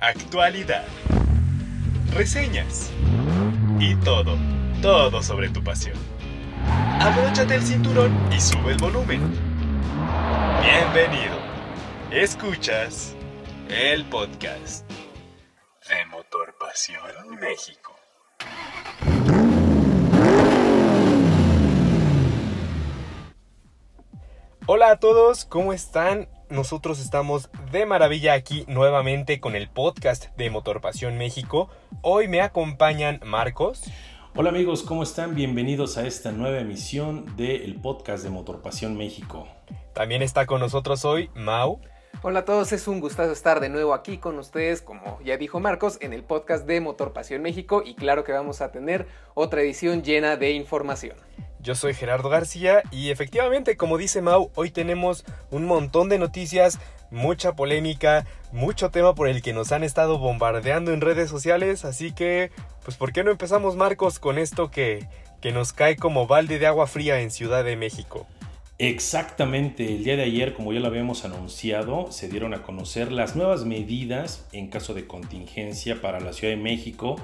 actualidad, reseñas y todo, todo sobre tu pasión. Abróchate el cinturón y sube el volumen. Bienvenido. Escuchas el podcast de Motor Pasión México. Hola a todos, ¿cómo están? Nosotros estamos de maravilla aquí nuevamente con el podcast de Motor Pasión México. Hoy me acompañan Marcos. Hola amigos, ¿cómo están? Bienvenidos a esta nueva emisión del podcast de Motor Pasión México. También está con nosotros hoy Mau. Hola a todos, es un gustazo estar de nuevo aquí con ustedes, como ya dijo Marcos, en el podcast de Motor Pasión México y claro que vamos a tener otra edición llena de información. Yo soy Gerardo García y efectivamente, como dice Mau, hoy tenemos un montón de noticias, mucha polémica, mucho tema por el que nos han estado bombardeando en redes sociales, así que, pues, ¿por qué no empezamos, Marcos, con esto que, que nos cae como balde de agua fría en Ciudad de México? Exactamente, el día de ayer, como ya lo habíamos anunciado, se dieron a conocer las nuevas medidas en caso de contingencia para la Ciudad de México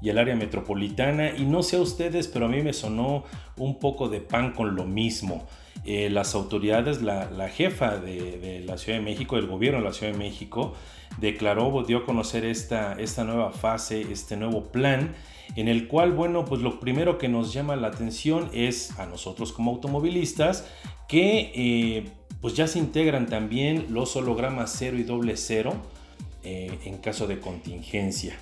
y el área metropolitana. Y no sé a ustedes, pero a mí me sonó un poco de pan con lo mismo. Eh, las autoridades, la, jefa de, la Ciudad de México, el gobierno de la Ciudad de México, declaró, dio a conocer esta, esta nueva fase, este nuevo plan, en el cual, bueno, pues lo primero que nos llama la atención es a nosotros como automovilistas, que eh, pues ya se integran también los hologramas 0 y doble 0 eh, en caso de contingencia.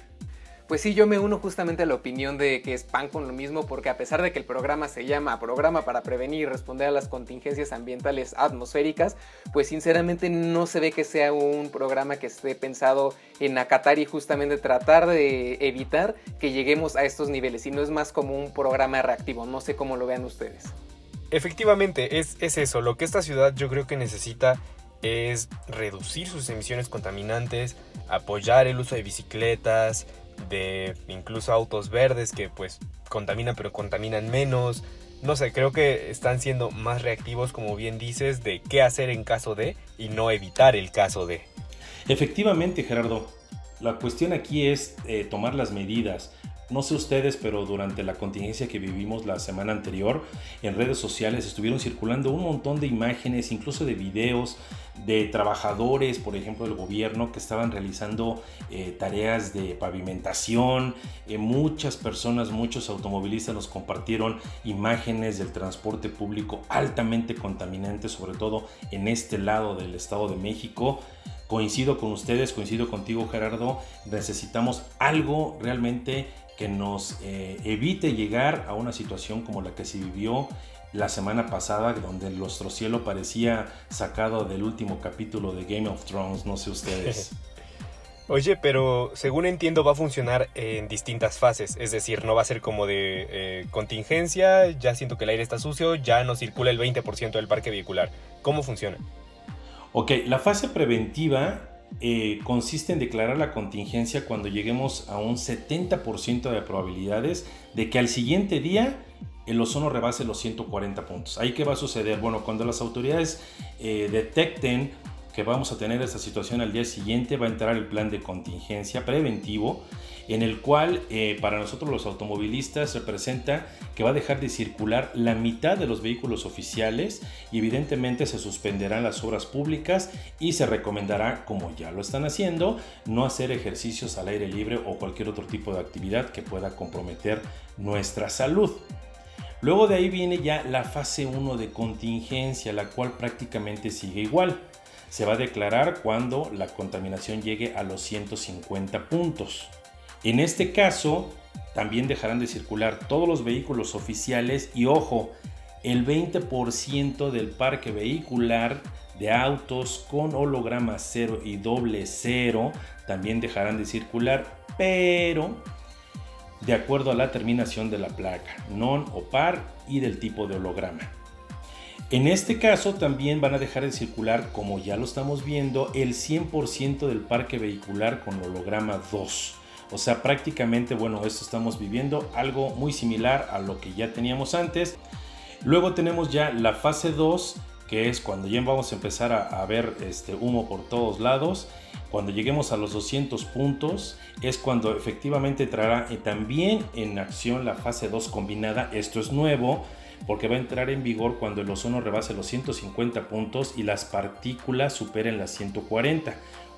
Pues sí, yo me uno justamente a la opinión de que es pan con lo mismo, porque a pesar de que el programa se llama Programa para Prevenir y Responder a las Contingencias Ambientales Atmosféricas, pues sinceramente no se ve que sea un programa que esté pensado en acatar y justamente tratar de evitar que lleguemos a estos niveles, sino es más como un programa reactivo, no sé cómo lo vean ustedes. Efectivamente, es, es eso, lo que esta ciudad yo creo que necesita es reducir sus emisiones contaminantes, apoyar el uso de bicicletas, de incluso autos verdes que pues contaminan pero contaminan menos. No sé, creo que están siendo más reactivos, como bien dices, de qué hacer en caso de y no evitar el caso de. Efectivamente, Gerardo. La cuestión aquí es eh, tomar las medidas. No sé ustedes, pero durante la contingencia que vivimos la semana anterior, en redes sociales estuvieron circulando un montón de imágenes, incluso de videos de trabajadores, por ejemplo, del gobierno que estaban realizando eh, tareas de pavimentación. Eh, muchas personas, muchos automovilistas nos compartieron imágenes del transporte público altamente contaminante, sobre todo en este lado del Estado de México. Coincido con ustedes, coincido contigo Gerardo, necesitamos algo realmente que nos eh, evite llegar a una situación como la que se vivió la semana pasada, donde nuestro cielo parecía sacado del último capítulo de Game of Thrones, no sé ustedes. Oye, pero según entiendo va a funcionar en distintas fases, es decir, no va a ser como de eh, contingencia, ya siento que el aire está sucio, ya no circula el 20% del parque vehicular. ¿Cómo funciona? Ok, la fase preventiva eh, consiste en declarar la contingencia cuando lleguemos a un 70% de probabilidades de que al siguiente día el ozono rebase los 140 puntos. ¿Ahí qué va a suceder? Bueno, cuando las autoridades eh, detecten que vamos a tener esta situación al día siguiente, va a entrar el plan de contingencia preventivo, en el cual eh, para nosotros los automovilistas representa que va a dejar de circular la mitad de los vehículos oficiales y evidentemente se suspenderán las obras públicas y se recomendará, como ya lo están haciendo, no hacer ejercicios al aire libre o cualquier otro tipo de actividad que pueda comprometer nuestra salud. Luego de ahí viene ya la fase 1 de contingencia, la cual prácticamente sigue igual se va a declarar cuando la contaminación llegue a los 150 puntos. En este caso, también dejarán de circular todos los vehículos oficiales y ojo, el 20% del parque vehicular de autos con holograma 0 y doble 0 también dejarán de circular, pero de acuerdo a la terminación de la placa, non o par y del tipo de holograma. En este caso también van a dejar de circular, como ya lo estamos viendo, el 100% del parque vehicular con holograma 2. O sea, prácticamente, bueno, esto estamos viviendo algo muy similar a lo que ya teníamos antes. Luego tenemos ya la fase 2, que es cuando ya vamos a empezar a, ver este humo por todos lados. Cuando lleguemos a los 200 puntos es cuando efectivamente entrará también en acción la fase 2 combinada. Esto es nuevo porque va a entrar en vigor cuando el ozono rebase los 150 puntos y las partículas superen las 140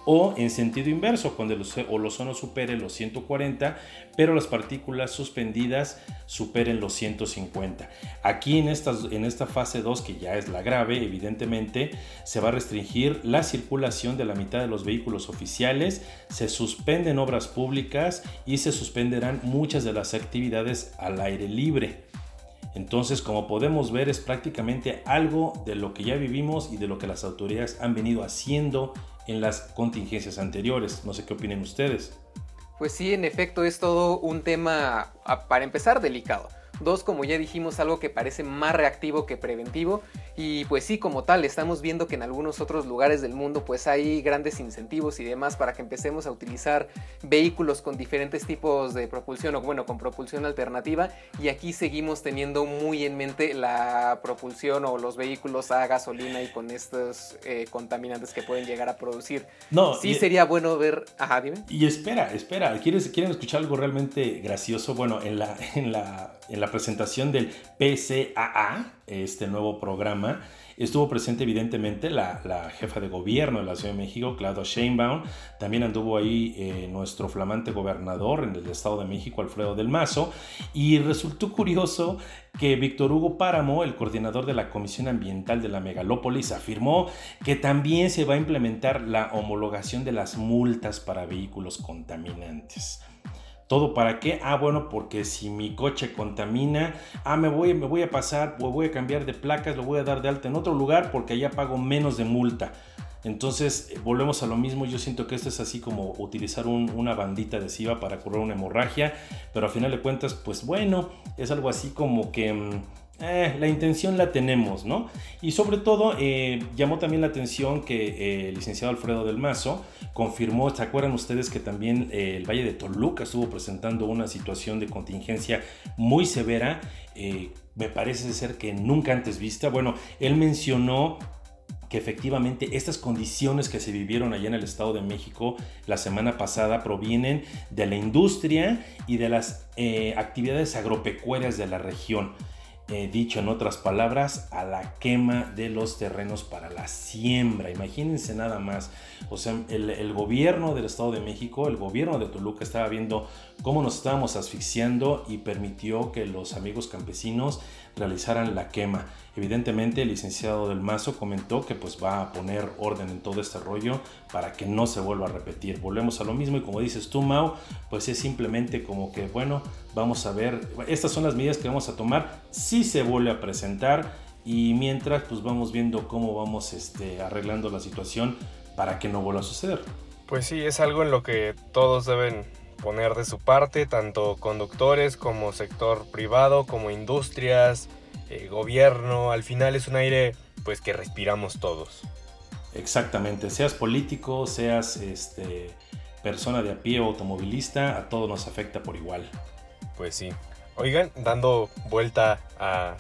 o en sentido inverso, cuando el ozono supere los 140, pero las partículas suspendidas superen los 150. Aquí en esta, en esta fase 2, que ya es la grave, evidentemente, se va a restringir la circulación de la mitad de los vehículos oficiales, se suspenden obras públicas y se suspenderán muchas de las actividades al aire libre. Entonces, como podemos ver, es prácticamente algo de lo que ya vivimos y de lo que las autoridades han venido haciendo en las contingencias anteriores. No sé qué opinen ustedes. Pues sí, en efecto es todo un tema, para empezar, delicado. Dos, como ya dijimos, algo que parece más reactivo que preventivo. Y pues sí, como tal, estamos viendo que en algunos otros lugares del mundo pues hay grandes incentivos y demás para que empecemos a utilizar vehículos con diferentes tipos de propulsión o bueno, con propulsión alternativa. Y aquí seguimos teniendo muy en mente la propulsión o los vehículos a gasolina y con estos eh, contaminantes que pueden llegar a producir. No, sí sería bueno ver... Ajá, dime. Y espera, espera, ¿Quieres, ¿quieren escuchar algo realmente gracioso? Bueno, en la, en la en la presentación del PCAA, este nuevo programa, estuvo presente evidentemente la, jefa de gobierno de la Ciudad de México, Claudia Sheinbaum. También anduvo ahí eh, nuestro flamante gobernador en el Estado de México, Alfredo del Mazo. Y resultó curioso que Víctor Hugo Páramo, el coordinador de la Comisión Ambiental de la Megalópolis, afirmó que también se va a implementar la homologación de las multas para vehículos contaminantes. ¿Todo para qué? Ah, bueno, porque si mi coche contamina, ah, me voy, me voy a pasar, voy a cambiar de placas, lo voy a dar de alta en otro lugar porque allá pago menos de multa. Entonces, eh, volvemos a lo mismo. Yo siento que esto es así como utilizar una bandita adhesiva para curar una hemorragia, pero a final de cuentas, pues bueno, es algo así como que mm, eh, la intención la tenemos, ¿no? Y sobre todo eh, llamó también la atención que eh, el licenciado Alfredo del Mazo confirmó, ¿se acuerdan ustedes que también el Valle de Toluca estuvo presentando una situación de contingencia muy severa? me parece ser que nunca antes vista. Bueno, él mencionó que efectivamente estas condiciones que se vivieron allá en el Estado de México la semana pasada provienen de la industria y de las actividades agropecuarias de la región. Eh, dicho en otras palabras, a la quema de los terrenos para la siembra. Imagínense nada más. O sea, el, el, gobierno del Estado de México, el gobierno de Toluca estaba viendo cómo nos estábamos asfixiando y permitió que los amigos campesinos realizaran la quema. Evidentemente el licenciado del Mazo comentó que pues va a poner orden en todo este rollo para que no se vuelva a repetir. Volvemos a lo mismo y como dices tú Mau, pues es simplemente como que bueno, vamos a ver, estas son las medidas que vamos a tomar si se vuelve a presentar y mientras pues vamos viendo cómo vamos este, arreglando la situación para que no vuelva a suceder. Pues sí, es algo en lo que todos deben poner de su parte, tanto conductores como sector privado, como industrias, eh, gobierno, al final es un aire pues que respiramos todos. Exactamente, seas político, seas este, persona de a pie o automovilista, a todos nos afecta por igual. Pues sí. Oigan, dando vuelta a,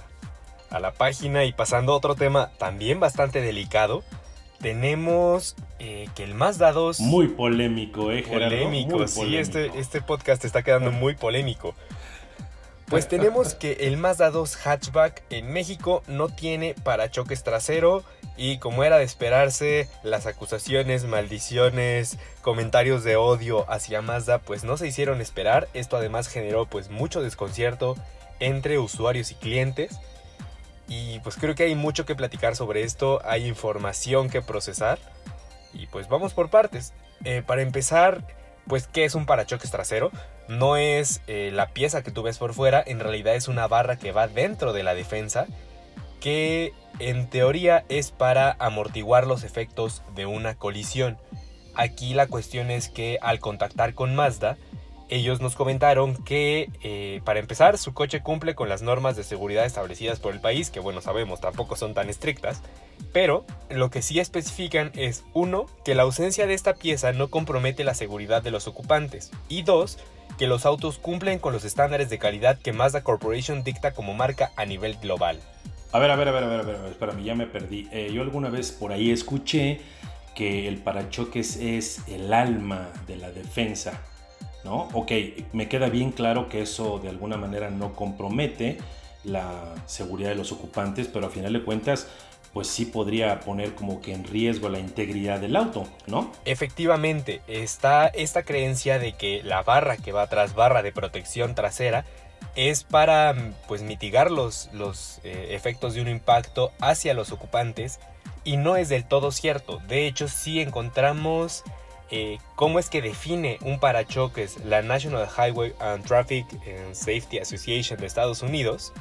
a la página y pasando a otro tema también bastante delicado, tenemos eh, que el Mazda 2... Muy polémico, ¿eh, Polémico, sí, Este, este podcast está quedando muy polémico. Pues tenemos que el Mazda 2 hatchback en México no tiene parachoques trasero y como era de esperarse, las acusaciones, maldiciones, comentarios de odio hacia Mazda pues no se hicieron esperar. Esto además generó pues mucho desconcierto entre usuarios y clientes. Y pues creo que hay mucho que platicar sobre esto, hay información que procesar. Y pues vamos por partes. Eh, para empezar, pues ¿qué es un parachoques trasero? no es eh, la pieza que tú ves por fuera, en realidad es una barra que va dentro de la defensa que en teoría es para amortiguar los efectos de una colisión. Aquí la cuestión es que al contactar con Mazda, ellos nos comentaron que, eh, para empezar, su coche cumple con las normas de seguridad establecidas por el país, que bueno, sabemos, tampoco son tan estrictas, pero lo que sí especifican es, uno, que la ausencia de esta pieza no compromete la seguridad de los ocupantes, y dos, que los autos cumplen con los estándares de calidad que Mazda Corporation dicta como marca a nivel global. A ver, a ver, a ver, a ver, a ver, espérame, ya me perdí. Eh, yo alguna vez por ahí escuché que el parachoques es el alma de la defensa, ¿no? Ok, me queda bien claro que eso de alguna manera no compromete la seguridad de los ocupantes, pero a final de cuentas, pues sí podría poner como que en riesgo la integridad del auto, ¿no? Efectivamente, está esta creencia de que la barra que va tras barra de protección trasera es para pues mitigar los, los eh, efectos de un impacto hacia los ocupantes y no es del todo cierto. De hecho, si encontramos eh, cómo es que define un parachoques la National Highway and Traffic Safety Association de Estados Unidos.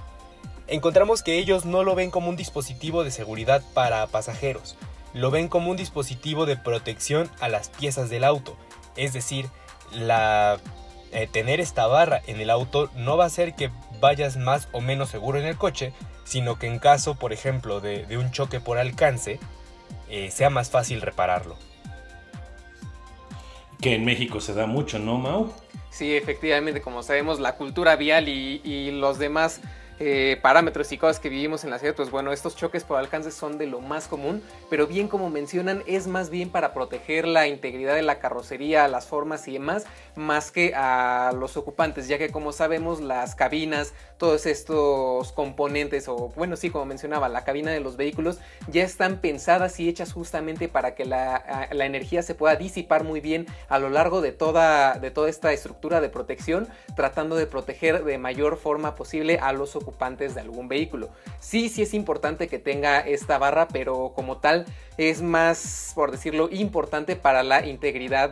Encontramos que ellos no lo ven como un dispositivo de seguridad para pasajeros, lo ven como un dispositivo de protección a las piezas del auto. Es decir, eh, tener esta barra en el auto no va a hacer que vayas más o menos seguro en el coche, sino que en caso, por ejemplo, de, un choque por alcance, eh, sea más fácil repararlo. Que en México se da mucho, ¿no, Mau? Sí, efectivamente, como sabemos, la cultura vial y, los demás eh, parámetros y cosas que vivimos en la ciudad, pues bueno, estos choques por alcance son de lo más común, pero bien como mencionan, es más bien para proteger la integridad de la carrocería, las formas y demás, más que a los ocupantes, ya que como sabemos las cabinas, todos estos componentes, o bueno, sí, como mencionaba, la cabina de los vehículos, ya están pensadas y hechas justamente para que la, energía se pueda disipar muy bien a lo largo de toda, de toda esta estructura de protección, tratando de proteger de mayor forma posible a los ocupantes de algún vehículo. Sí, sí es importante que tenga esta barra, pero como tal es más, por decirlo, importante para la integridad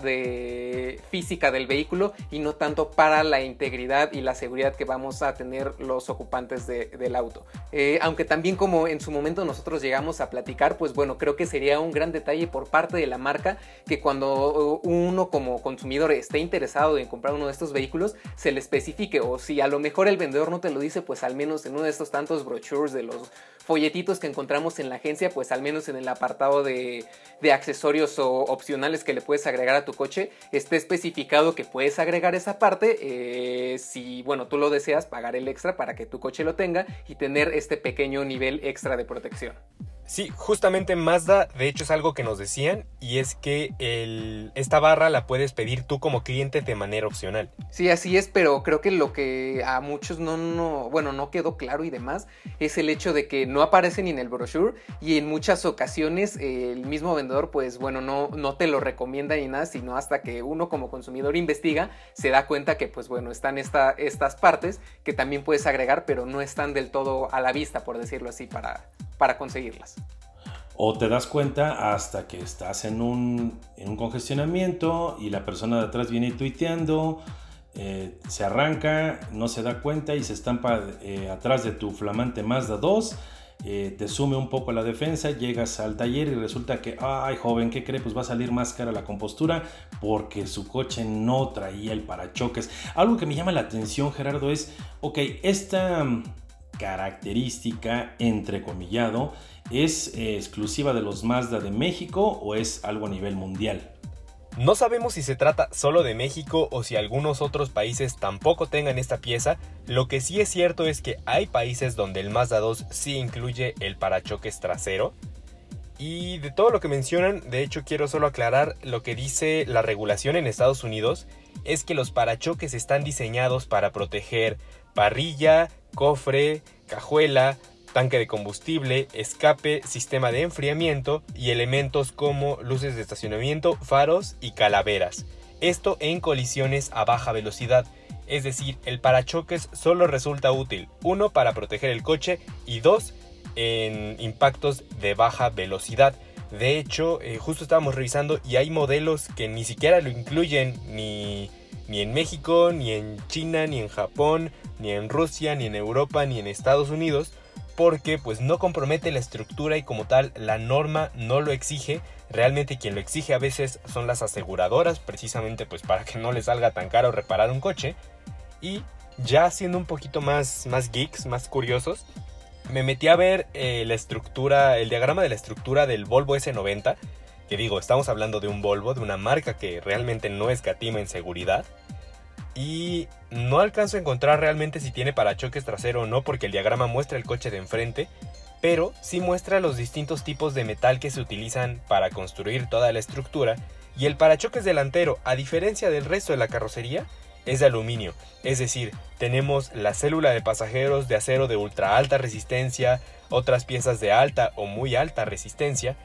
física del vehículo y no tanto para la integridad y la seguridad que vamos a tener los ocupantes del auto. Eh, aunque también como en su momento nosotros llegamos a platicar, pues bueno, creo que sería un gran detalle por parte de la marca que cuando uno como consumidor esté interesado en comprar uno de estos vehículos, se le especifique o si a lo mejor el vendedor no te lo dice, pues al menos en uno de estos tantos brochures de los folletitos que encontramos en la agencia, pues al menos en el apartado de, accesorios o opcionales que le puedes agregar a tu coche, esté especificado que puedes agregar esa parte eh, si, bueno, tú lo deseas, pagar el extra para que tu coche lo tenga y tener este pequeño nivel extra de protección. Sí, justamente Mazda, de hecho es algo que nos decían y es que esta barra la puedes pedir tú como cliente de manera opcional. Sí, así es, pero creo que lo que a muchos no, no, bueno, no quedó claro y demás es el hecho de que no aparece ni en el brochure y en muchas ocasiones el mismo vendedor pues bueno, no, no te lo recomienda ni nada, sino hasta que uno como consumidor investiga se da cuenta que pues bueno, están esta, estas partes que también puedes agregar pero no están del todo a la vista, por decirlo así, para, para conseguirlas. O te das cuenta hasta que estás en un, en un congestionamiento y la persona de atrás viene tuiteando, eh, se arranca, no se da cuenta y se estampa eh, atrás de tu flamante Mazda 2. Eh, te sume un poco la defensa, llegas al taller y resulta que, ay joven, ¿qué cree? Pues va a salir más cara la compostura porque su coche no traía el parachoques. Algo que me llama la atención, Gerardo, es, ok, esta característica, entrecomillado, es eh, exclusiva de los Mazda de México o es algo a nivel mundial? No sabemos si se trata solo de México o si algunos otros países tampoco tengan esta pieza, lo que sí es cierto es que hay países donde el Mazda 2 sí incluye el parachoques trasero. Y de todo lo que mencionan, de hecho quiero solo aclarar lo que dice la regulación en Estados Unidos, es que los parachoques están diseñados para proteger parrilla, cofre, cajuela, tanque de combustible, escape, sistema de enfriamiento y elementos como luces de estacionamiento, faros y calaveras. Esto en colisiones a baja velocidad. Es decir, el parachoques solo resulta útil, uno, para proteger el coche y dos, en impactos de baja velocidad. De hecho, eh, justo estábamos revisando y hay modelos que ni siquiera lo incluyen ni ni en México, ni en China, ni en Japón, ni en Rusia, ni en Europa, ni en Estados Unidos, porque pues no compromete la estructura y como tal la norma no lo exige. Realmente quien lo exige a veces son las aseguradoras, precisamente pues para que no les salga tan caro reparar un coche. Y ya siendo un poquito más, más geeks, más curiosos, me metí a ver eh, la estructura, el diagrama de la estructura del Volvo S90 que digo, estamos hablando de un Volvo, de una marca que realmente no escatima en seguridad. Y no alcanzo a encontrar realmente si tiene parachoques trasero o no, porque el diagrama muestra el coche de enfrente. pero sí muestra los distintos tipos de metal que se utilizan para construir toda la estructura y el parachoques delantero, a diferencia del resto de la carrocería, es de aluminio, es decir, tenemos la célula de pasajeros de acero de ultra alta resistencia, otras piezas de alta o muy alta resistencia,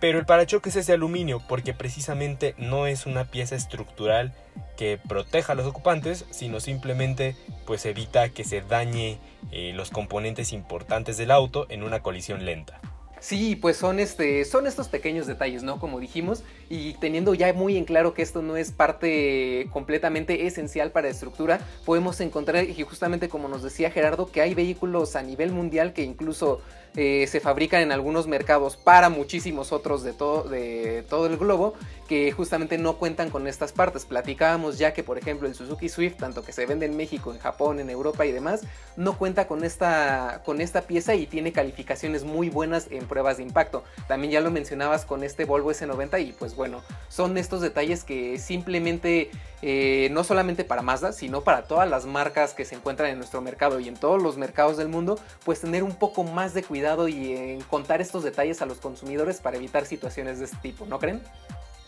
pero el parachoques es de aluminio porque precisamente no es una pieza estructural que proteja a los ocupantes, sino simplemente pues evita que se dañe eh, los componentes importantes del auto en una colisión lenta. Sí, pues son, este, son estos pequeños detalles, ¿no? Como dijimos, y teniendo ya muy en claro que esto no es parte completamente esencial para la estructura, podemos encontrar, y justamente como nos decía Gerardo, que hay vehículos a nivel mundial que incluso eh, se fabrican en algunos mercados para muchísimos otros de todo, el globo que justamente no cuentan con estas partes. Platicábamos ya que por ejemplo el Suzuki Swift, tanto que se vende en México, en Japón, en Europa y demás, no cuenta con esta, con esta pieza y tiene calificaciones muy buenas en pruebas de impacto. También ya lo mencionabas con este Volvo S90 y pues bueno, son estos detalles que simplemente eh, no solamente para Mazda, sino para todas las marcas que se encuentran en nuestro mercado y en todos los mercados del mundo, pues tener un poco más de cuidado y en contar estos detalles a los consumidores para evitar situaciones de este tipo, ¿no creen?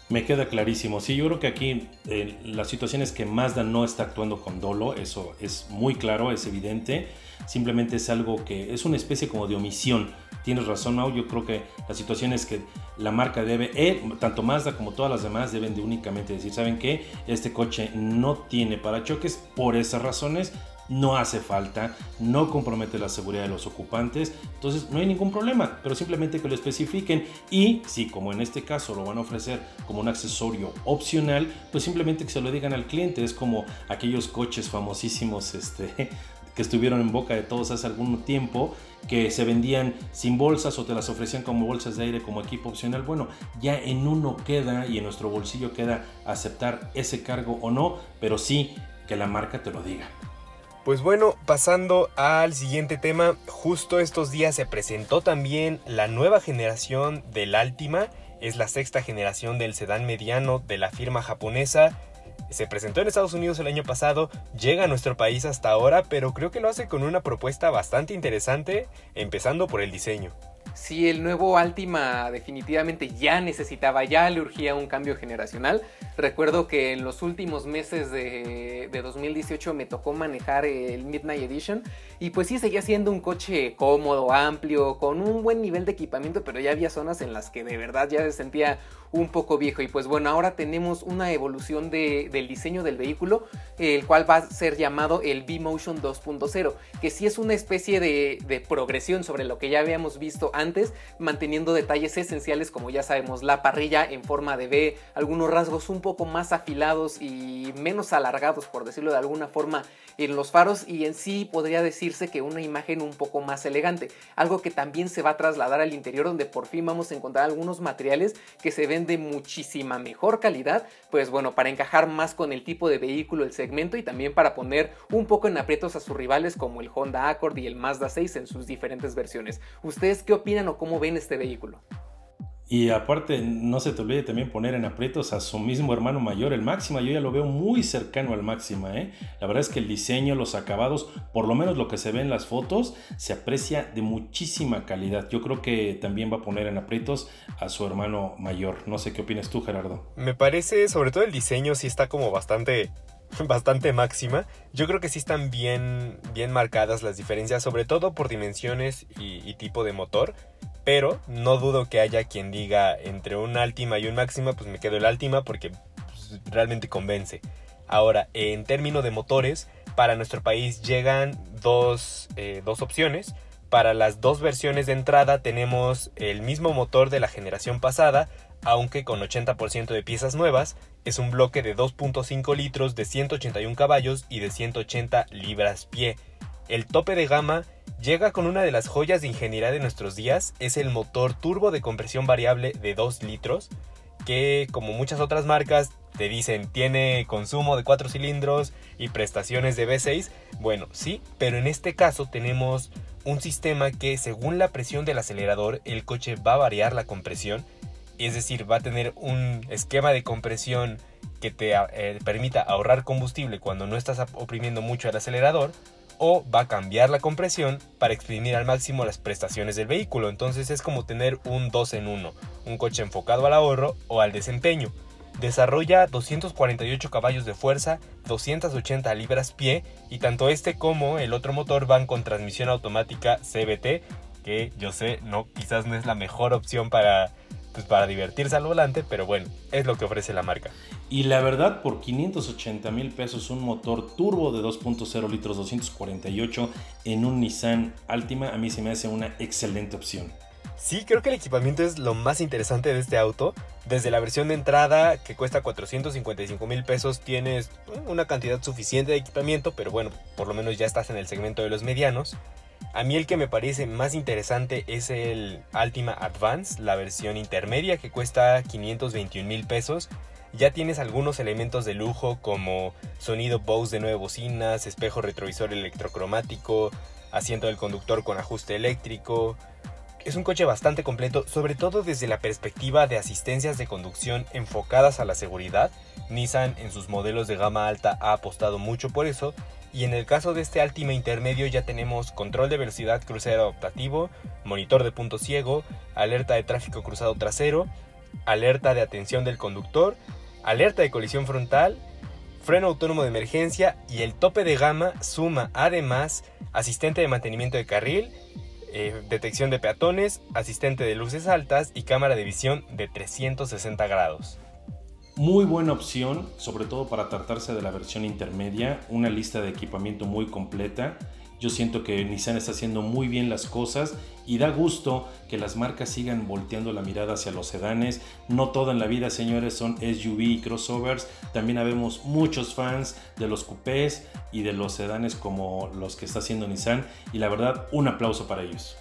Me queda clarísimo. Sí, yo creo que aquí eh, la situación es que Mazda no está actuando con dolo, eso es muy claro, es evidente. Simplemente es algo que es una especie como de omisión. Tienes razón, Mau. Yo creo que la situación es que la marca debe, eh, tanto Mazda como todas las demás, deben de únicamente decir, ¿saben qué? Este coche no tiene parachoques por esas razones no hace falta, no compromete la seguridad de los ocupantes, entonces no hay ningún problema, pero simplemente que lo especifiquen y si como en este caso lo van a ofrecer como un accesorio opcional, pues simplemente que se lo digan al cliente, es como aquellos coches famosísimos este, que estuvieron en boca de todos hace algún tiempo, que se vendían sin bolsas o te las ofrecían como bolsas de aire como equipo opcional. Bueno, ya en uno queda y en nuestro bolsillo queda aceptar ese cargo o no, pero sí que la marca te lo diga. Pues bueno, pasando al siguiente tema, justo estos días se presentó también la nueva generación del Altima, es la sexta generación del sedán mediano de la firma japonesa. Se presentó en Estados Unidos el año pasado, llega a nuestro país hasta ahora, pero creo que lo hace con una propuesta bastante interesante, empezando por el diseño. Si el nuevo Altima definitivamente ya necesitaba, ya le urgía un cambio generacional. Recuerdo que en los últimos meses de, 2018 me tocó manejar el Midnight Edition y pues sí seguía siendo un coche cómodo, amplio, con un buen nivel de equipamiento, pero ya había zonas en las que de verdad ya se sentía un poco viejo. Y pues bueno, ahora tenemos una evolución del diseño del vehículo, el cual va a ser llamado el V-Motion 2.0, que sí es una especie de, de progresión sobre lo que ya habíamos visto antes manteniendo detalles esenciales como ya sabemos, la parrilla en forma de V, algunos rasgos un poco más afilados y menos alargados, por decirlo de alguna forma, en los faros y en sí podría decirse que una imagen un poco más elegante, algo que también se va a trasladar al interior donde por fin vamos a encontrar algunos materiales que se ven de muchísima mejor calidad, pues bueno, para encajar más con el tipo de vehículo, el segmento y también para poner un poco en aprietos a sus rivales como el Honda Accord y el Mazda 6 en sus diferentes versiones. ¿Ustedes qué opinan o cómo ven este vehículo? Y aparte, no se te olvide también poner en aprietos a su mismo hermano mayor, el Máxima. Yo ya lo veo muy cercano al Máxima. ¿eh? La verdad es que el diseño, los acabados, por lo menos lo que se ve en las fotos, se aprecia de muchísima calidad. Yo creo que también va a poner en aprietos a su hermano mayor. No sé qué opinas tú, Gerardo. Me parece, sobre todo el diseño, sí está como bastante bastante máxima. Yo creo que sí están bien, bien marcadas las diferencias, sobre todo por dimensiones y tipo de motor. Pero no dudo que haya quien diga entre un Altima y un Máxima, pues me quedo el Altima porque pues, realmente convence. Ahora, en términos de motores, para nuestro país llegan dos, eh, dos opciones. Para las dos versiones de entrada tenemos el mismo motor de la generación pasada, aunque con 80% de piezas nuevas. Es un bloque de 2.5 litros de 181 caballos y de 180 libras pie. El tope de gama llega con una de las joyas de ingeniería de nuestros días, es el motor turbo de compresión variable de 2 litros, que como muchas otras marcas te dicen tiene consumo de 4 cilindros y prestaciones de V6. Bueno, sí, pero en este caso tenemos un sistema que según la presión del acelerador el coche va a variar la compresión, es decir, va a tener un esquema de compresión que te eh, permita ahorrar combustible cuando no estás oprimiendo mucho el acelerador o va a cambiar la compresión para exprimir al máximo las prestaciones del vehículo. Entonces es como tener un 2 en 1, un coche enfocado al ahorro o al desempeño. Desarrolla 248 caballos de fuerza, 280 libras-pie y tanto este como el otro motor van con transmisión automática CBT, que yo sé, no, quizás no es la mejor opción para, pues, para divertirse al volante, pero bueno, es lo que ofrece la marca. Y la verdad, por 580 mil pesos, un motor turbo de 2.0 litros 248 en un Nissan Altima, a mí se me hace una excelente opción. Sí, creo que el equipamiento es lo más interesante de este auto. Desde la versión de entrada, que cuesta 455 mil pesos, tienes una cantidad suficiente de equipamiento, pero bueno, por lo menos ya estás en el segmento de los medianos. A mí el que me parece más interesante es el Altima Advance, la versión intermedia que cuesta 521 mil pesos. Ya tienes algunos elementos de lujo como sonido Bose de nueve bocinas, espejo retrovisor electrocromático, asiento del conductor con ajuste eléctrico, es un coche bastante completo, sobre todo desde la perspectiva de asistencias de conducción enfocadas a la seguridad. Nissan en sus modelos de gama alta ha apostado mucho por eso. Y en el caso de este Altima intermedio ya tenemos control de velocidad crucero adaptativo, monitor de punto ciego, alerta de tráfico cruzado trasero, alerta de atención del conductor, alerta de colisión frontal, freno autónomo de emergencia y el tope de gama suma además asistente de mantenimiento de carril, eh, detección de peatones, asistente de luces altas y cámara de visión de 360 grados. Muy buena opción, sobre todo para tratarse de la versión intermedia, una lista de equipamiento muy completa yo siento que Nissan está haciendo muy bien las cosas y da gusto que las marcas sigan volteando la mirada hacia los sedanes. No todo en la vida, señores, son SUV y crossovers. También habemos muchos fans de los coupés y de los sedanes como los que está haciendo Nissan. Y la verdad, un aplauso para ellos.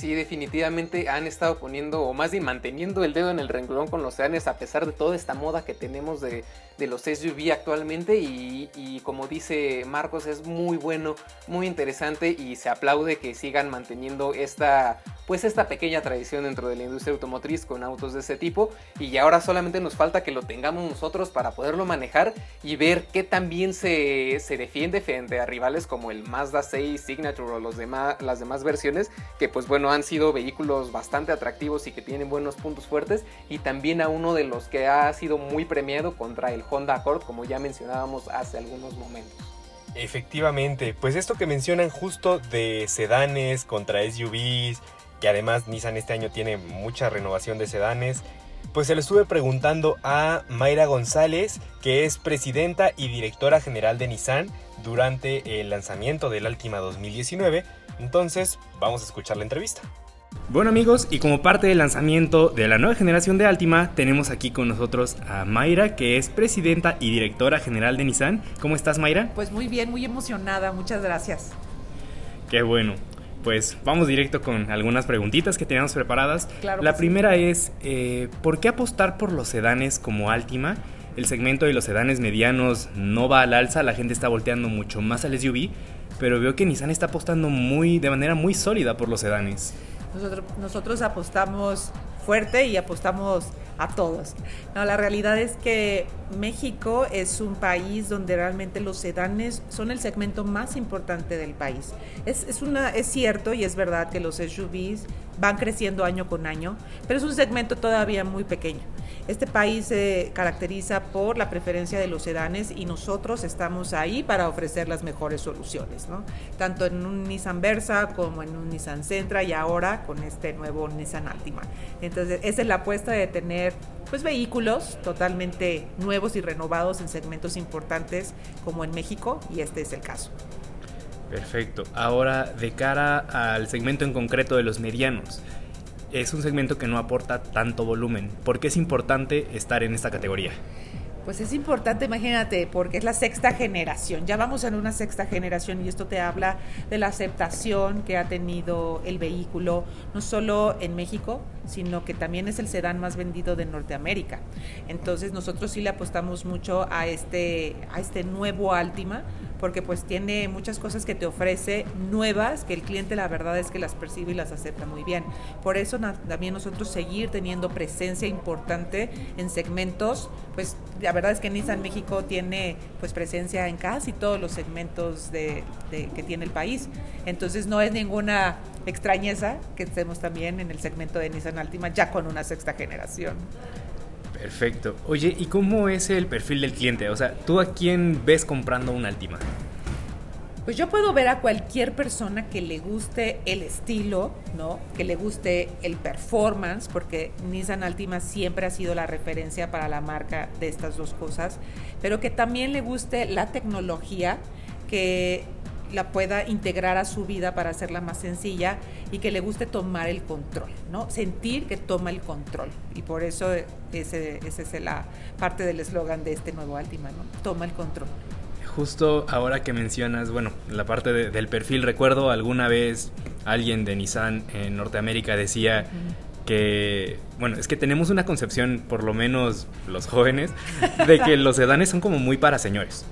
Sí, definitivamente han estado poniendo, o más bien manteniendo el dedo en el renglón con los sedanes a pesar de toda esta moda que tenemos de, los SUV actualmente y, como dice Marcos es muy bueno, muy interesante y se aplaude que sigan manteniendo esta pues esta pequeña tradición dentro de la industria automotriz con autos de ese tipo. Y ahora solamente nos falta que lo tengamos nosotros para poderlo manejar y ver qué también se, se defiende frente a rivales como el Mazda 6 Signature o los demás, las demás versiones que pues bueno han sido vehículos bastante atractivos y que tienen buenos puntos fuertes y también a uno de los que ha sido muy premiado contra el Honda Accord, como ya mencionábamos hace algunos momentos. Efectivamente, pues esto que mencionan justo de sedanes contra SUVs, que además Nissan este año tiene mucha renovación de sedanes, pues se le estuve preguntando a Mayra González, que es presidenta y directora general de Nissan durante el lanzamiento del Altima 2019. Entonces, vamos a escuchar la entrevista. Bueno amigos, y como parte del lanzamiento de la nueva generación de Altima, tenemos aquí con nosotros a Mayra, que es presidenta y directora general de Nissan. ¿Cómo estás Mayra? Pues muy bien, muy emocionada, muchas gracias. Qué bueno. Pues vamos directo con algunas preguntitas que teníamos preparadas. Claro la primera es, eh, ¿por qué apostar por los sedanes como Altima? El segmento de los sedanes medianos no va al alza, la gente está volteando mucho más al SUV, pero veo que Nissan está apostando muy, de manera muy sólida por los sedanes. Nosotros, nosotros apostamos fuerte y apostamos a todos. No, la realidad es que México es un país donde realmente los sedanes son el segmento más importante del país. Es, es, una, es cierto y es verdad que los SUVs van creciendo año con año, pero es un segmento todavía muy pequeño. Este país se caracteriza por la preferencia de los sedanes y nosotros estamos ahí para ofrecer las mejores soluciones, ¿no? tanto en un Nissan Versa como en un Nissan Sentra y ahora con este nuevo Nissan Altima. Entonces, es la apuesta de tener pues, vehículos totalmente nuevos y renovados en segmentos importantes como en México y este es el caso. Perfecto. Ahora, de cara al segmento en concreto de los medianos, es un segmento que no aporta tanto volumen. ¿Por qué es importante estar en esta categoría? Pues es importante, imagínate, porque es la sexta generación. Ya vamos en una sexta generación y esto te habla de la aceptación que ha tenido el vehículo, no solo en México, sino que también es el sedán más vendido de Norteamérica. Entonces nosotros sí le apostamos mucho a este, a este nuevo Altima porque pues tiene muchas cosas que te ofrece nuevas que el cliente la verdad es que las percibe y las acepta muy bien. Por eso también nosotros seguir teniendo presencia importante en segmentos, pues la verdad es que Nissan México tiene pues presencia en casi todos los segmentos de, que tiene el país. Entonces no es ninguna extrañeza que estemos también en el segmento de Nissan Altima ya con una sexta generación. Perfecto. Oye, ¿y cómo es el perfil del cliente? O sea, ¿tú a quién ves comprando un Altima? Pues yo puedo ver a cualquier persona que le guste el estilo, ¿no? Que le guste el performance, porque Nissan Altima siempre ha sido la referencia para la marca de estas dos cosas, pero que también le guste la tecnología, que la pueda integrar a su vida para hacerla más sencilla y que le guste tomar el control, ¿no? Sentir que toma el control. Y por eso ese, ese es la parte del eslogan de este nuevo Altima, ¿no? Toma el control. Justo ahora que mencionas, bueno, la parte del perfil, recuerdo alguna vez alguien de Nissan en Norteamérica decía que, bueno, es que tenemos una concepción, por lo menos los jóvenes, de que los sedanes son como muy para señores.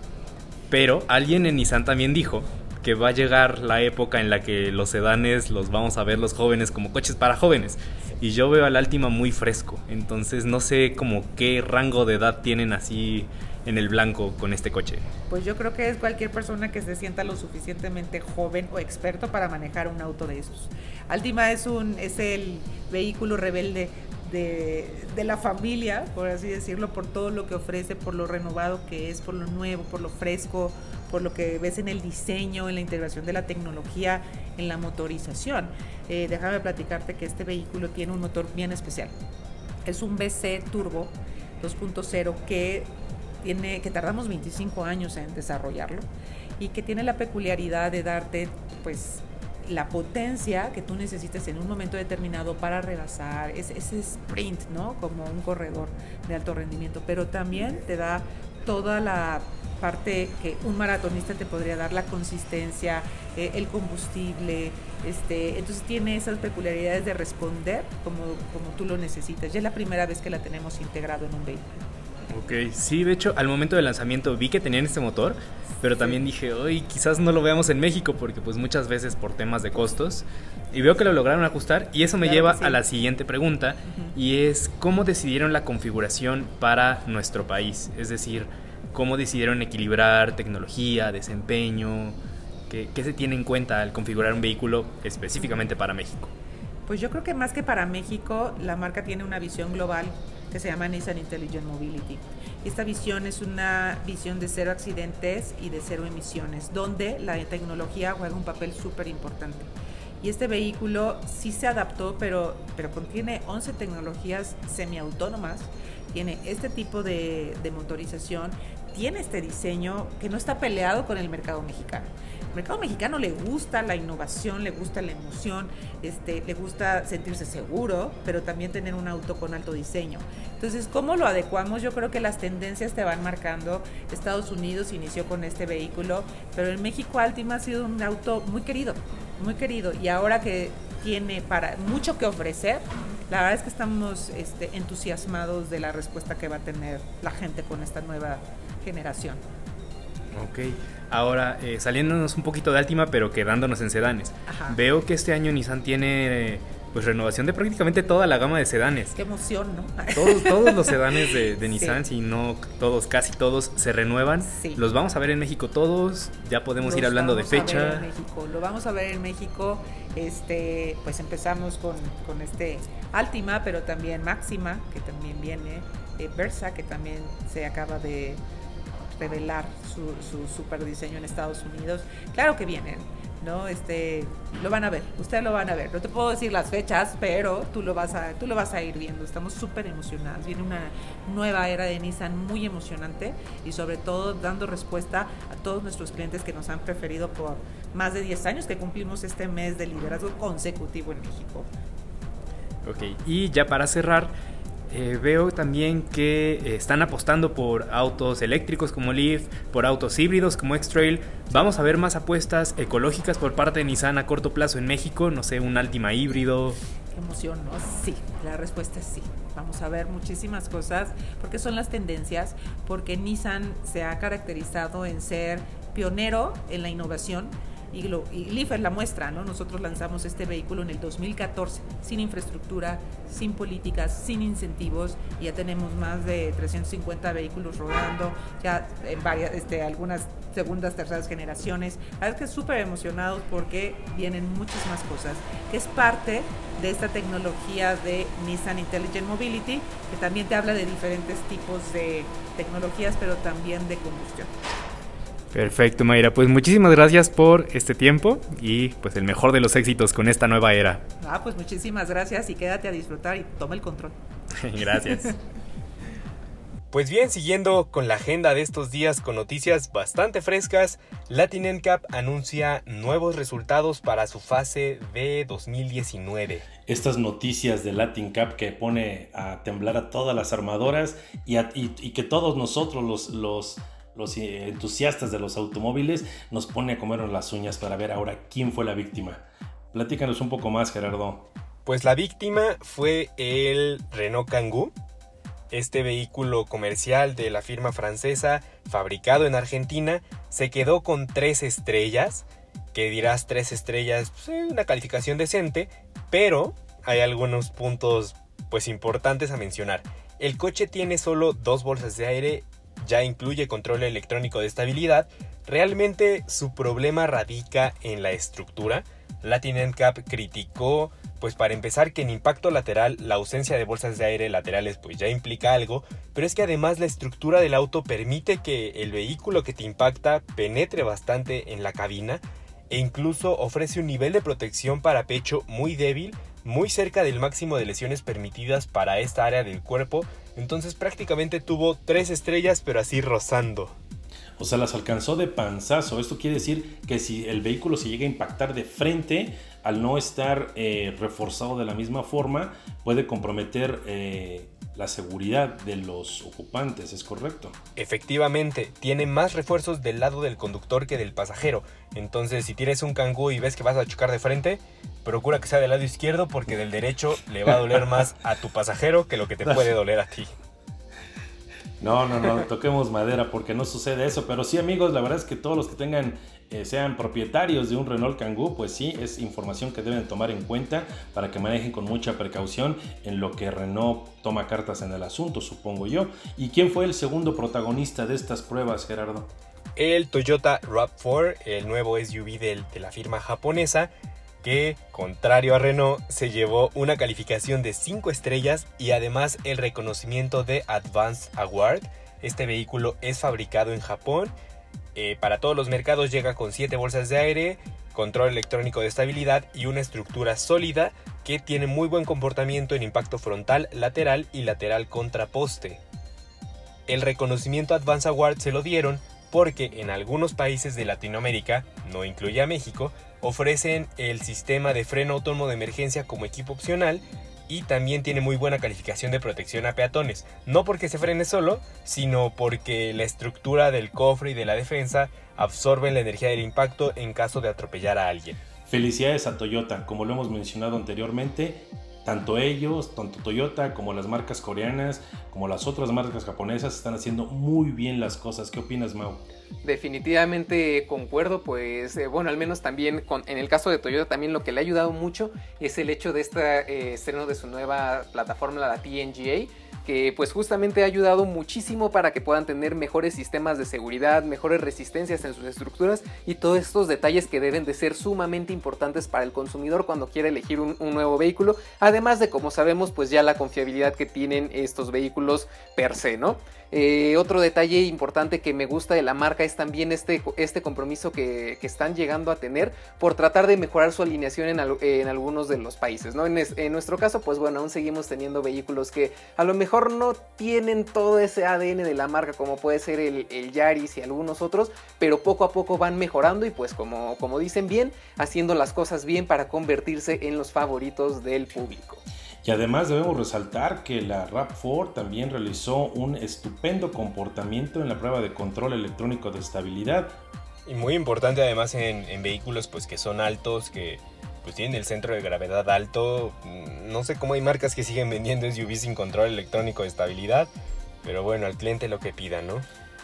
Pero alguien en Nissan también dijo que va a llegar la época en la que los sedanes los vamos a ver los jóvenes como coches para jóvenes. Y yo veo al Altima muy fresco, entonces no sé como qué rango de edad tienen así en el blanco con este coche. Pues yo creo que es cualquier persona que se sienta lo suficientemente joven o experto para manejar un auto de esos. Altima es un es el vehículo rebelde de, de, la familia, por así decirlo, por todo lo que ofrece, por lo renovado que es, por lo nuevo, por lo fresco, por lo que ves en el diseño, en la integración de la tecnología, en la motorización. Eh, déjame platicarte que este vehículo tiene un motor bien especial. Es un BC Turbo 2.0 que tiene que tardamos 25 años en desarrollarlo y que tiene la peculiaridad de darte pues la potencia que tú necesites en un momento determinado para rebasar, ese, ese sprint, ¿no? Como un corredor de alto rendimiento, pero también te da toda la parte que un maratonista te podría dar, la consistencia, eh, el combustible, este, entonces tiene esas peculiaridades de responder como, como tú lo necesitas. Ya es la primera vez que la tenemos integrado en un vehículo. Ok, sí, de hecho, al momento del lanzamiento vi que tenían este motor, pero también dije, hoy quizás no lo veamos en México porque pues muchas veces por temas de costos. Y veo que lo lograron ajustar y eso me lleva a la siguiente pregunta y es cómo decidieron la configuración para nuestro país, es decir, cómo decidieron equilibrar tecnología, desempeño, qué, qué se tiene en cuenta al configurar un vehículo específicamente para México. Pues yo creo que más que para México, la marca tiene una visión global que se llama Nissan Intelligent Mobility. Esta visión es una visión de cero accidentes y de cero emisiones, donde la tecnología juega un papel súper importante. Y este vehículo sí se adaptó, pero, pero contiene 11 tecnologías semiautónomas, tiene este tipo de, de motorización, tiene este diseño que no está peleado con el mercado mexicano. El mercado mexicano le gusta la innovación, le gusta la emoción, este, le gusta sentirse seguro, pero también tener un auto con alto diseño. Entonces, ¿cómo lo adecuamos? Yo creo que las tendencias te van marcando. Estados Unidos inició con este vehículo, pero en México Altima ha sido un auto muy querido, muy querido. Y ahora que tiene para mucho que ofrecer, la verdad es que estamos este, entusiasmados de la respuesta que va a tener la gente con esta nueva generación. Ok. Ahora, eh, saliéndonos un poquito de Altima, pero quedándonos en sedanes. Veo que este año Nissan tiene pues renovación de prácticamente toda la gama de sedanes. Qué emoción, ¿no? Todos, todos los sedanes de, Nissan, si no todos, casi todos, se renuevan. Los vamos a ver en México todos, ya podemos ir hablando de fecha. A ver en México. Lo vamos a ver en México. Este, pues empezamos con, este Altima, pero también Máxima, que también viene, eh, Versa, que también se acaba de revelar su, su super diseño en Estados Unidos. Claro que vienen, ¿no? Este, lo van a ver, ustedes lo van a ver. No te puedo decir las fechas, pero tú lo vas a, tú lo vas a ir viendo. Estamos súper emocionados. Viene una nueva era de Nissan muy emocionante y sobre todo dando respuesta a todos nuestros clientes que nos han preferido por más de 10 años que cumplimos este mes de liderazgo consecutivo en México. Ok, y ya para cerrar, eh, veo también que eh, están apostando por autos eléctricos como Leaf, por autos híbridos como X-Trail. Vamos a ver más apuestas ecológicas por parte de Nissan a corto plazo en México, no sé, un Altima híbrido. Qué emoción, ¿no? Sí, la respuesta es sí. Vamos a ver muchísimas cosas porque son las tendencias, porque Nissan se ha caracterizado en ser pionero en la innovación y, lo, y es la muestra, ¿no? Nosotros lanzamos este vehículo en el 2014, sin infraestructura, sin políticas, sin incentivos, ya tenemos más de 350 vehículos rodando, ya en varias, este, algunas segundas, terceras generaciones. La verdad es que súper emocionados porque vienen muchas más cosas, que es parte de esta tecnología de Nissan Intelligent Mobility, que también te habla de diferentes tipos de tecnologías, pero también de combustión. Perfecto, Mayra. Pues muchísimas gracias por este tiempo y pues el mejor de los éxitos con esta nueva era. Ah, pues muchísimas gracias y quédate a disfrutar y toma el control. gracias. Pues bien, siguiendo con la agenda de estos días con noticias bastante frescas, Latin NCAP anuncia nuevos resultados para su fase de 2019. Estas noticias de Latin Cup que pone a temblar a todas las armadoras y, que todos nosotros los, los los entusiastas de los automóviles, nos pone a comer las uñas para ver ahora quién fue la víctima. Platícanos un poco más, Gerardo. Pues la víctima fue el Renault Kangoo, este vehículo comercial de la firma francesa, fabricado en Argentina, se quedó con tres estrellas, que dirás tres estrellas, pues, una calificación decente, pero hay algunos puntos pues importantes a mencionar. El coche tiene solo dos bolsas de aire ya incluye control electrónico de estabilidad, realmente su problema radica en la estructura. Latin NCAP criticó, pues para empezar, que en impacto lateral la ausencia de bolsas de aire laterales pues ya implica algo, pero es que además la estructura del auto permite que el vehículo que te impacta penetre bastante en la cabina e incluso ofrece un nivel de protección para pecho muy débil, muy cerca del máximo de lesiones permitidas para esta área del cuerpo entonces prácticamente tuvo tres estrellas, pero así rozando. O sea, las alcanzó de panzazo. Esto quiere decir que si el vehículo se llega a impactar de frente, al no estar eh, reforzado de la misma forma, puede comprometer eh, la seguridad de los ocupantes, ¿es correcto? Efectivamente, tiene más refuerzos del lado del conductor que del pasajero. Entonces, si tienes un cangú y ves que vas a chocar de frente, procura que sea del lado izquierdo porque del derecho le va a doler más a tu pasajero que lo que te puede doler a ti. No, no, no, toquemos madera porque no sucede eso. Pero sí, amigos, la verdad es que todos los que tengan, eh, sean propietarios de un Renault Kangoo, pues sí, es información que deben tomar en cuenta para que manejen con mucha precaución en lo que Renault toma cartas en el asunto, supongo yo. ¿Y quién fue el segundo protagonista de estas pruebas, Gerardo? El Toyota RAV4, el nuevo SUV de la firma japonesa, que, contrario a Renault, se llevó una calificación de 5 estrellas y además el reconocimiento de Advanced Award. Este vehículo es fabricado en Japón. Eh, para todos los mercados llega con 7 bolsas de aire, control electrónico de estabilidad y una estructura sólida que tiene muy buen comportamiento en impacto frontal, lateral y lateral contraposte. El reconocimiento Advanced Award se lo dieron porque en algunos países de Latinoamérica, no incluye a México, ofrecen el sistema de freno autónomo de emergencia como equipo opcional y también tiene muy buena calificación de protección a peatones, no porque se frene solo, sino porque la estructura del cofre y de la defensa absorben la energía del impacto en caso de atropellar a alguien. Felicidades a Toyota, como lo hemos mencionado anteriormente, tanto ellos, tanto Toyota como las marcas coreanas, como las otras marcas japonesas están haciendo muy bien las cosas. ¿Qué opinas, Mau? Definitivamente concuerdo, pues eh, bueno, al menos también en el caso de Toyota también lo que le ha ayudado mucho es el hecho de este eh, estreno de su nueva plataforma, la TNGA que pues justamente ha ayudado muchísimo para que puedan tener mejores sistemas de seguridad, mejores resistencias en sus estructuras y todos estos detalles que deben de ser sumamente importantes para el consumidor cuando quiere elegir un, nuevo vehículo, además de como sabemos pues ya la confiabilidad que tienen estos vehículos per se, ¿no? Eh, otro detalle importante que me gusta de la marca es también este, este compromiso que, están llegando a tener por tratar de mejorar su alineación en, algunos de los países. ¿no? En, nuestro caso, pues bueno, aún seguimos teniendo vehículos que a lo mejor no tienen todo ese ADN de la marca como puede ser el, el Yaris y algunos otros, pero poco a poco van mejorando y pues como, como dicen bien, haciendo las cosas bien para convertirse en los favoritos del público. Y además debemos resaltar que la RAP4 también realizó un estupendo comportamiento en la prueba de control electrónico de estabilidad. Y muy importante además en, vehículos pues que son altos, que pues tienen el centro de gravedad alto. No sé cómo hay marcas que siguen vendiendo SUV sin control electrónico de estabilidad, pero bueno, al cliente lo que pida, ¿no?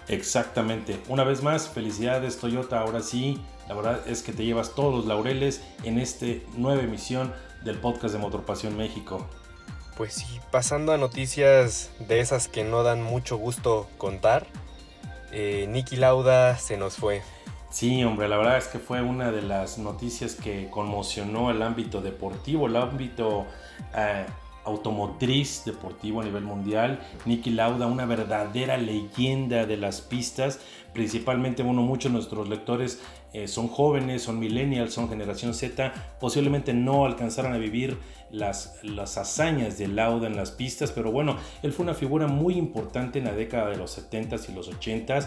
Exactamente. Una vez más, felicidades Toyota, ahora sí, la verdad es que te llevas todos los laureles en esta nueva emisión del podcast de Motorpasión México. Pues sí, pasando a noticias de esas que no dan mucho gusto contar, eh, Nicky Lauda se nos fue. Sí, hombre, la verdad es que fue una de las noticias que conmocionó el ámbito deportivo, el ámbito eh, automotriz deportivo a nivel mundial. Nicky Lauda, una verdadera leyenda de las pistas, principalmente, bueno, muchos de nuestros lectores eh, son jóvenes, son millennials, son generación Z, posiblemente no alcanzaron a vivir las, las hazañas de Lauda en las pistas, pero bueno, él fue una figura muy importante en la década de los 70s y los 80s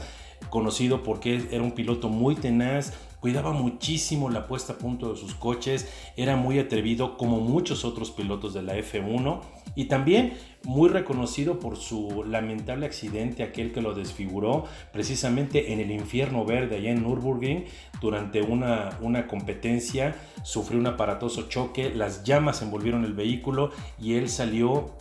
conocido porque era un piloto muy tenaz, cuidaba muchísimo la puesta a punto de sus coches, era muy atrevido como muchos otros pilotos de la F1 y también muy reconocido por su lamentable accidente, aquel que lo desfiguró precisamente en el infierno verde allá en Nürburgring durante una, una competencia, sufrió un aparatoso choque, las llamas envolvieron el vehículo y él salió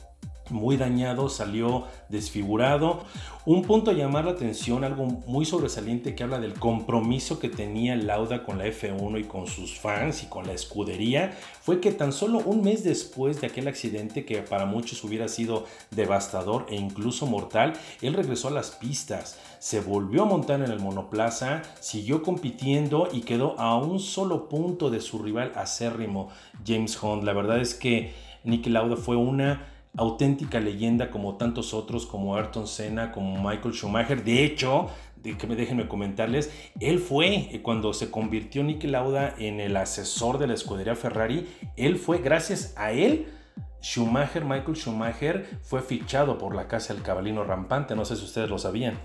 muy dañado, salió desfigurado. Un punto a llamar la atención, algo muy sobresaliente que habla del compromiso que tenía Lauda con la F1 y con sus fans y con la escudería, fue que tan solo un mes después de aquel accidente que para muchos hubiera sido devastador e incluso mortal, él regresó a las pistas, se volvió a montar en el monoplaza, siguió compitiendo y quedó a un solo punto de su rival acérrimo, James Hunt. La verdad es que Nicky Lauda fue una auténtica leyenda como tantos otros, como Ayrton Senna, como Michael Schumacher. De hecho, de que me déjenme comentarles, él fue eh, cuando se convirtió Nicky Lauda en el asesor de la escudería Ferrari, él fue gracias a él Schumacher, Michael Schumacher, fue fichado por la casa del cabalino rampante. No sé si ustedes lo sabían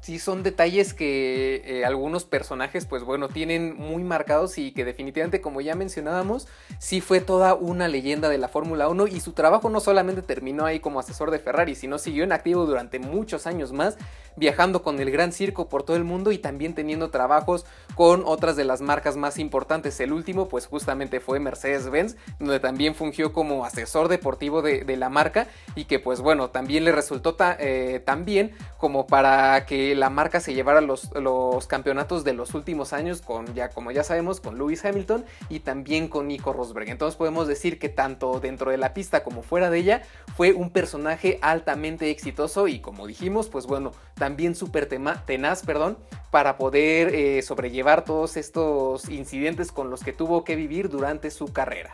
sí son detalles que eh, algunos personajes, pues bueno, tienen muy marcados y que definitivamente, como ya mencionábamos, sí fue toda una leyenda de la Fórmula 1 y su trabajo no solamente terminó ahí como asesor de Ferrari, sino siguió en activo durante muchos años más, viajando con el Gran Circo por todo el mundo y también teniendo trabajos con otras de las marcas más importantes. El último, pues justamente fue Mercedes-Benz, donde también fungió como asesor deportivo de, la marca y que pues bueno, también le resultó eh, tan bien como para que la marca se llevara los, los campeonatos de los últimos años con ya como ya sabemos con Lewis Hamilton y también con Nico Rosberg. Entonces podemos decir que tanto dentro de la pista como fuera de ella fue un personaje altamente exitoso y como dijimos, pues bueno, también súper tenaz, perdón, para poder eh, sobrellevar todos estos incidentes con los que tuvo que vivir durante su carrera.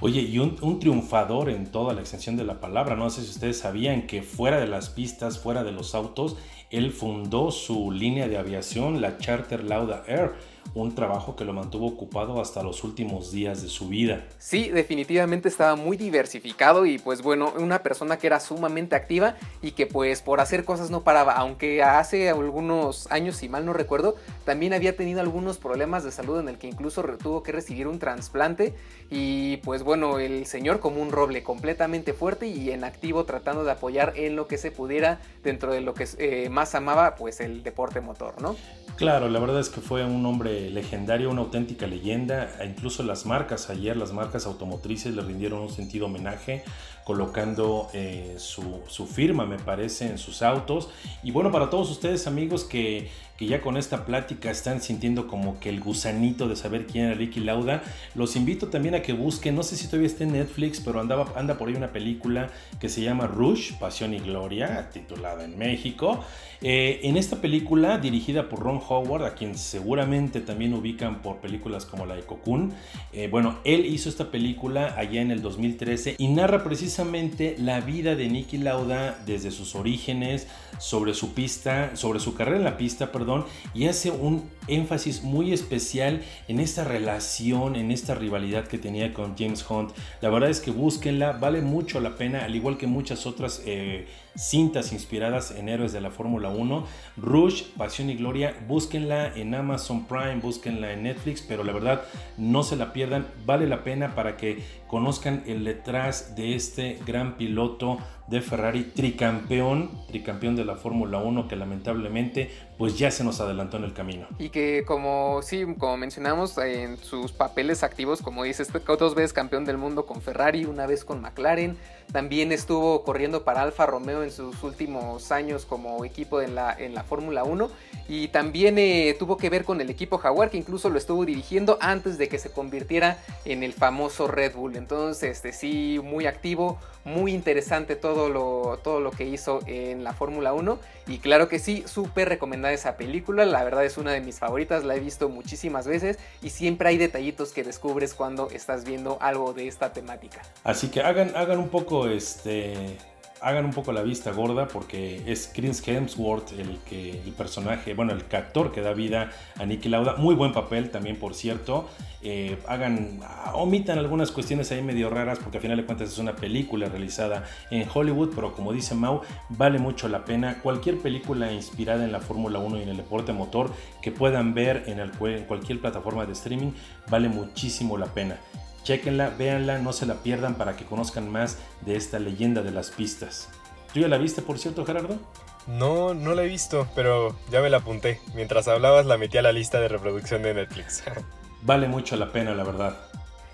Oye, y un, triunfador en toda la extensión de la palabra. No sé si ustedes sabían que fuera de las pistas, fuera de los autos, él fundó su línea de aviación, la Charter Lauda Air un trabajo que lo mantuvo ocupado hasta los últimos días de su vida. Sí, definitivamente estaba muy diversificado y pues bueno, una persona que era sumamente activa y que pues por hacer cosas no paraba, aunque hace algunos años, si mal no recuerdo, también había tenido algunos problemas de salud en el que incluso tuvo que recibir un trasplante y pues bueno, el señor como un roble completamente fuerte y en activo tratando de apoyar en lo que se pudiera dentro de lo que eh, más amaba, pues el deporte motor, ¿no? Claro, la verdad es que fue un hombre legendario, una auténtica leyenda. E incluso las marcas ayer, las marcas automotrices le rindieron un sentido homenaje colocando eh, su, su, firma, me parece, en sus autos. Y bueno, para todos ustedes amigos que, que, ya con esta plática están sintiendo como que el gusanito de saber quién era Ricky Lauda, los invito también a que busquen, no sé si todavía está en Netflix, pero andaba, anda por ahí una película que se llama Rush, Pasión y Gloria, titulada en México. Eh, en esta película, dirigida por Ron Howard, a quien seguramente también ubican por películas como la de Cocoon, eh, bueno, él hizo esta película allá en el 2013 y narra precisamente la vida de Nicky Lauda desde sus orígenes, sobre su pista, sobre su carrera en la pista, perdón, y hace un énfasis muy especial en esta relación, en esta rivalidad que tenía con James Hunt. La verdad es que búsquenla, vale mucho la pena, al igual que muchas otras eh, cintas inspiradas en héroes de la Fórmula 1. Rush, Pasión y Gloria, búsquenla en Amazon Prime, búsquenla en Netflix, pero la verdad no se la pierdan, vale la pena para que conozcan el detrás de este gran piloto de Ferrari, tricampeón, tricampeón de la Fórmula 1 que lamentablemente pues ya se nos adelantó en el camino. Y que como sí, como mencionamos en sus papeles activos, como dices, dos veces campeón del mundo con Ferrari, una vez con McLaren, también estuvo corriendo para Alfa Romeo en sus últimos años como equipo en la, en la Fórmula 1 y también eh, tuvo que ver con el equipo Jaguar que incluso lo estuvo dirigiendo antes de que se convirtiera en el famoso Red Bull. Entonces, este sí, muy activo, muy interesante todo lo, todo lo que hizo en la Fórmula 1 y claro que sí, súper esa película, la verdad es una de mis favoritas, la he visto muchísimas veces y siempre hay detallitos que descubres cuando estás viendo algo de esta temática. Así que hagan, hagan un poco este hagan un poco la vista gorda porque es Chris Hemsworth el que el personaje, bueno, el actor que da vida a Nicky Lauda, muy buen papel también por cierto. Eh, hagan, omitan algunas cuestiones ahí medio raras porque al final de cuentas es una película realizada en Hollywood, pero como dice Mau, vale mucho la pena. Cualquier película inspirada en la Fórmula 1 y en el deporte motor que puedan ver en cualquier plataforma de streaming vale muchísimo la pena. Chequenla, véanla, no se la pierdan para que conozcan más de esta leyenda de las pistas. ¿Tú ya la viste, por cierto, Gerardo? No, no la he visto, pero ya me la apunté. Mientras hablabas la metí a la lista de reproducción de Netflix. vale mucho la pena, la verdad.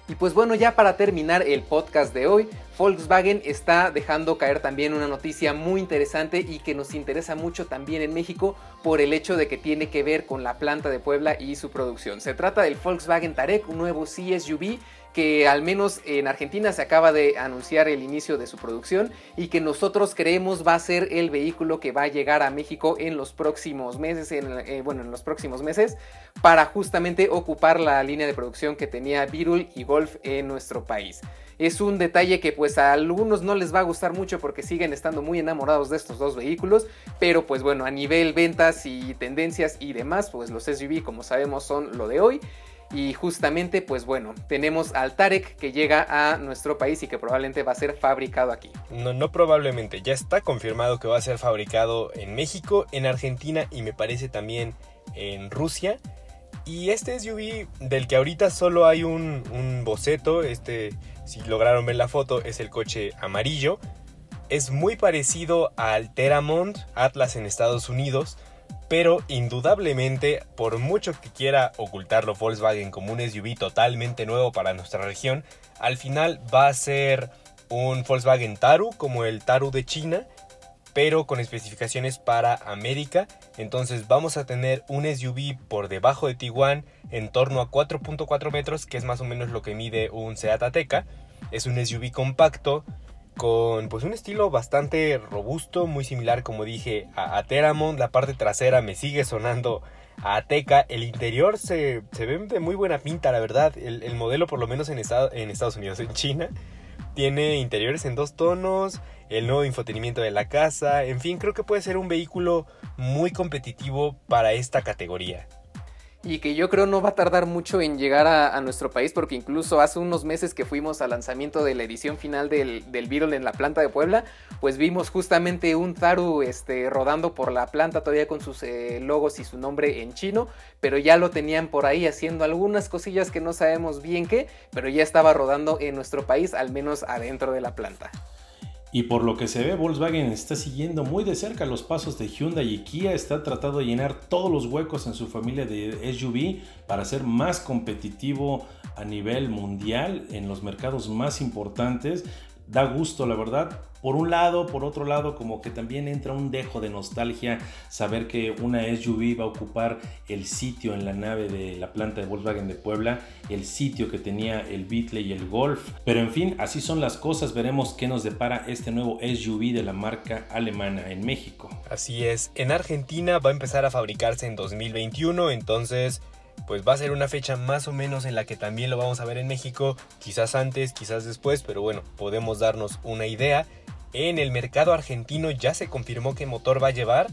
Y pues bueno, ya para terminar el podcast de hoy, Volkswagen está dejando caer también una noticia muy interesante y que nos interesa mucho también en México por el hecho de que tiene que ver con la planta de Puebla y su producción. Se trata del Volkswagen Tarek, un nuevo CSUV que al menos en Argentina se acaba de anunciar el inicio de su producción y que nosotros creemos va a ser el vehículo que va a llegar a México en los próximos meses, eh, bueno, en los próximos meses, para justamente ocupar la línea de producción que tenía Virul y Golf en nuestro país. Es un detalle que pues a algunos no les va a gustar mucho porque siguen estando muy enamorados de estos dos vehículos, pero pues bueno, a nivel ventas y tendencias y demás, pues los SUV como sabemos son lo de hoy. Y justamente, pues bueno, tenemos al Tarek que llega a nuestro país y que probablemente va a ser fabricado aquí. No, no probablemente, ya está confirmado que va a ser fabricado en México, en Argentina y me parece también en Rusia. Y este SUV del que ahorita solo hay un, un boceto, este, si lograron ver la foto, es el coche amarillo. Es muy parecido al Teramont Atlas en Estados Unidos pero indudablemente, por mucho que quiera ocultarlo Volkswagen como un SUV totalmente nuevo para nuestra región, al final va a ser un Volkswagen Taru como el Taru de China, pero con especificaciones para América. Entonces vamos a tener un SUV por debajo de Tiguan en torno a 4.4 metros, que es más o menos lo que mide un Seat Ateca. Es un SUV compacto con pues un estilo bastante robusto, muy similar como dije a, Teramont, la parte trasera me sigue sonando a Ateca, el interior se, ve de muy buena pinta la verdad, el, modelo por lo menos en, en Estados Unidos, en China, tiene interiores en dos tonos, el nuevo infotenimiento de la casa, en fin, creo que puede ser un vehículo muy competitivo para esta categoría y que yo creo no va a tardar mucho en llegar a, nuestro país porque incluso hace unos meses que fuimos al lanzamiento de la edición final del, del Beetle en la planta de Puebla, pues vimos justamente un Taru este, rodando por la planta todavía con sus eh, logos y su nombre en chino, pero ya lo tenían por ahí haciendo algunas cosillas que no sabemos bien qué, pero ya estaba rodando en nuestro país, al menos adentro de la planta. Y por lo que se ve, Volkswagen está siguiendo muy de cerca los pasos de Hyundai y Kia. Está tratando de llenar todos los huecos en su familia de SUV para ser más competitivo a nivel mundial en los mercados más importantes da gusto, la verdad. Por un lado, por otro lado, como que también entra un dejo de nostalgia saber que una SUV va a ocupar el sitio en la nave de la planta de Volkswagen de Puebla, el sitio que tenía el Beetle y el Golf. Pero en fin, así son las cosas. Veremos qué nos depara este nuevo SUV de la marca alemana en México. Así es, en Argentina va a empezar a fabricarse en 2021, entonces pues va a ser una fecha más o menos en la que también lo vamos a ver en México, quizás antes, quizás después, pero bueno, podemos darnos una idea. En el mercado argentino ya se confirmó qué motor va a llevar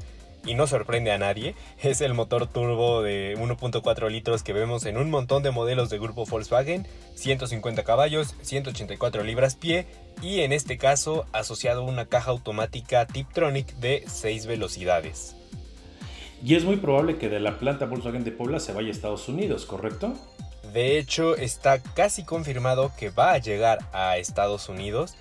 y no sorprende a nadie, es el motor turbo de 1.4 litros que vemos en un montón de modelos de grupo Volkswagen, 150 caballos, 184 libras pie y en este caso asociado a una caja automática Tiptronic de 6 velocidades. Y es muy probable que de la planta Volkswagen de Puebla se vaya a Estados Unidos, ¿correcto? De hecho, está casi confirmado que va a llegar a Estados Unidos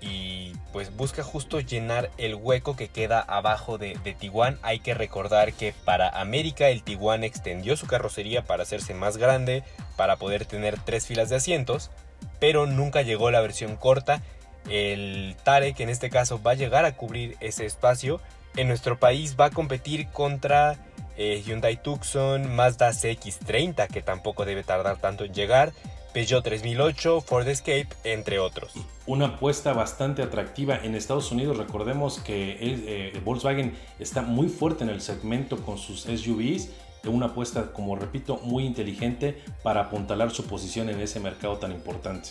y pues busca justo llenar el hueco que queda abajo de, de Tiguan. Hay que recordar que para América el Tiguan extendió su carrocería para hacerse más grande, para poder tener tres filas de asientos, pero nunca llegó la versión corta. El Tarek en este caso va a llegar a cubrir ese espacio. En nuestro país va a competir contra eh, Hyundai Tucson, Mazda CX30 que tampoco debe tardar tanto en llegar, Peugeot 3008, Ford Escape, entre otros. Una apuesta bastante atractiva en Estados Unidos. Recordemos que eh, Volkswagen está muy fuerte en el segmento con sus SUVs. Una apuesta, como repito, muy inteligente para apuntalar su posición en ese mercado tan importante.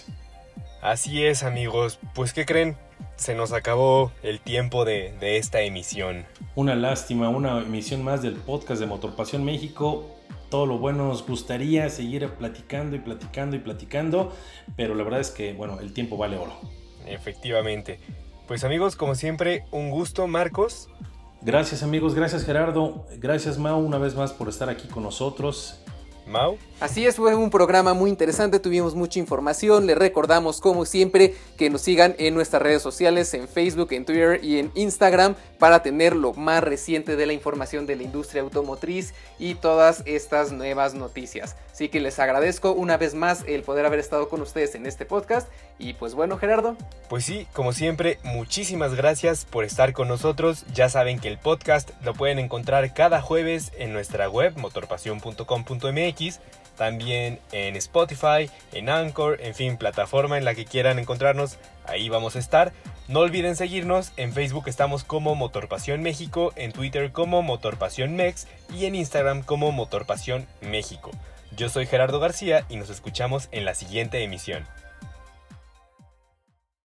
Así es amigos, pues ¿qué creen? Se nos acabó el tiempo de, de, esta emisión. Una lástima, una emisión más del podcast de Motorpasión México. Todo lo bueno nos gustaría seguir platicando y platicando y platicando, pero la verdad es que, bueno, el tiempo vale oro. Efectivamente. Pues amigos, como siempre, un gusto, Marcos. Gracias amigos, gracias Gerardo, gracias Mau una vez más por estar aquí con nosotros. Mau. Así es, fue un programa muy interesante, tuvimos mucha información, les recordamos como siempre que nos sigan en nuestras redes sociales, en Facebook, en Twitter y en Instagram para tener lo más reciente de la información de la industria automotriz y todas estas nuevas noticias. Así que les agradezco una vez más el poder haber estado con ustedes en este podcast y pues bueno Gerardo. Pues sí, como siempre, muchísimas gracias por estar con nosotros. Ya saben que el podcast lo pueden encontrar cada jueves en nuestra web también en Spotify, en Anchor, en fin, plataforma en la que quieran encontrarnos, ahí vamos a estar. No olviden seguirnos, en Facebook estamos como Motorpasión México, en Twitter como Motorpasión Mex y en Instagram como Motorpasión México. Yo soy Gerardo García y nos escuchamos en la siguiente emisión.